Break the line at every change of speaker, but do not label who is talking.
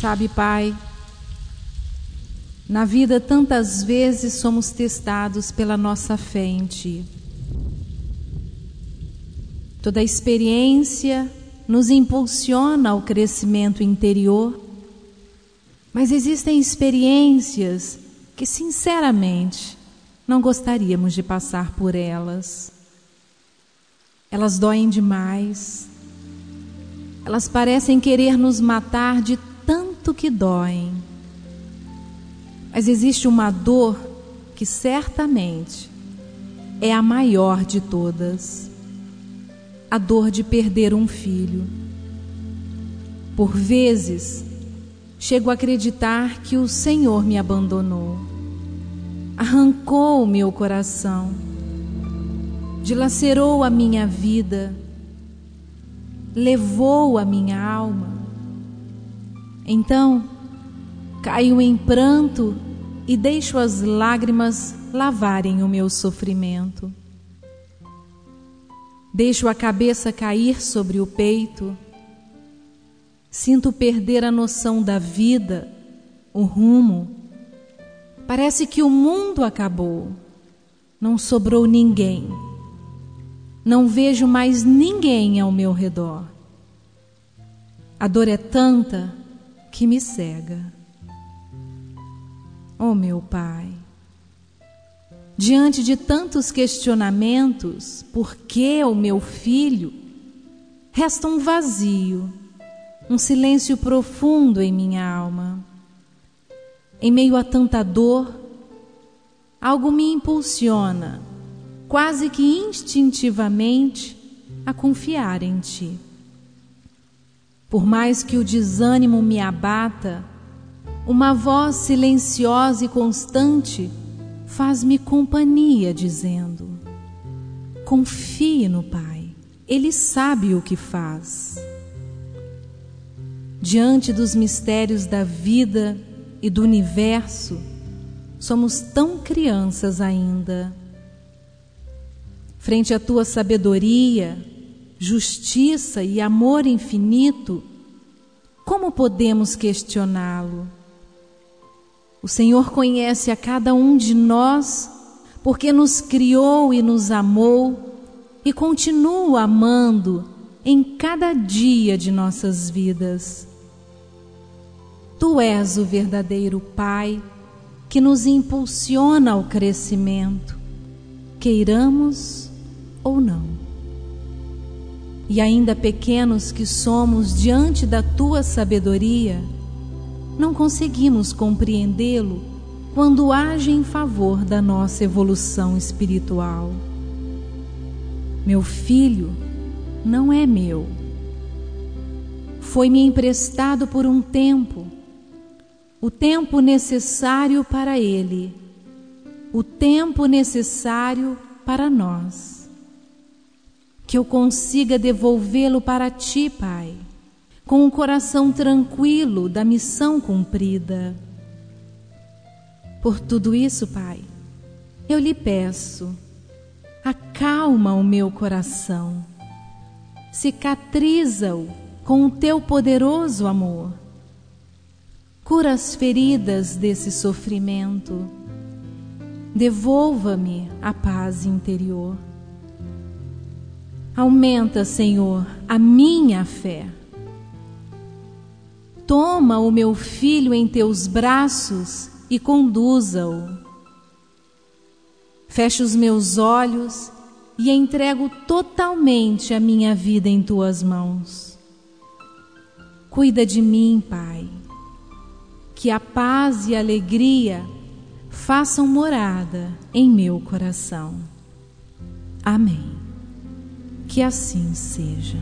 Sabe, Pai, na vida tantas vezes somos testados pela nossa fé em Ti. Toda experiência nos impulsiona ao crescimento interior, mas existem experiências que, sinceramente, não gostaríamos de passar por elas. Elas doem demais. Elas parecem querer nos matar de tanto que doem. Mas existe uma dor que certamente é a maior de todas: a dor de perder um filho. Por vezes, chego a acreditar que o Senhor me abandonou, arrancou o meu coração, dilacerou a minha vida, levou a minha alma então, caio em pranto e deixo as lágrimas lavarem o meu sofrimento. Deixo a cabeça cair sobre o peito. Sinto perder a noção da vida, o rumo. Parece que o mundo acabou. Não sobrou ninguém. Não vejo mais ninguém ao meu redor. A dor é tanta que me cega. Oh, meu Pai, diante de tantos questionamentos, por que o meu filho, resta um vazio, um silêncio profundo em minha alma. Em meio a tanta dor, algo me impulsiona, quase que instintivamente, a confiar em Ti. Por mais que o desânimo me abata, uma voz silenciosa e constante faz-me companhia, dizendo: Confie no Pai, Ele sabe o que faz. Diante dos mistérios da vida e do universo, somos tão crianças ainda. Frente à tua sabedoria, justiça e amor infinito, como podemos questioná-lo? O Senhor conhece a cada um de nós porque nos criou e nos amou e continua amando em cada dia de nossas vidas. Tu és o verdadeiro Pai que nos impulsiona ao crescimento, queiramos ou não e ainda pequenos que somos diante da tua sabedoria, não conseguimos compreendê-lo quando age em favor da nossa evolução espiritual. Meu filho não é meu. Foi-me emprestado por um tempo, o tempo necessário para ele, o tempo necessário para nós que eu consiga devolvê-lo para ti, Pai, com o coração tranquilo da missão cumprida. Por tudo isso, Pai, eu lhe peço, acalma o meu coração, cicatriza-o com o teu poderoso amor. Cura as feridas desse sofrimento. Devolva-me a paz interior. Aumenta, Senhor, a minha fé. Toma o meu filho em teus braços e conduza-o. Fecho os meus olhos e entrego totalmente a minha vida em tuas mãos. Cuida de mim, Pai. Que a paz e a alegria façam morada em meu coração. Amém. Que assim seja.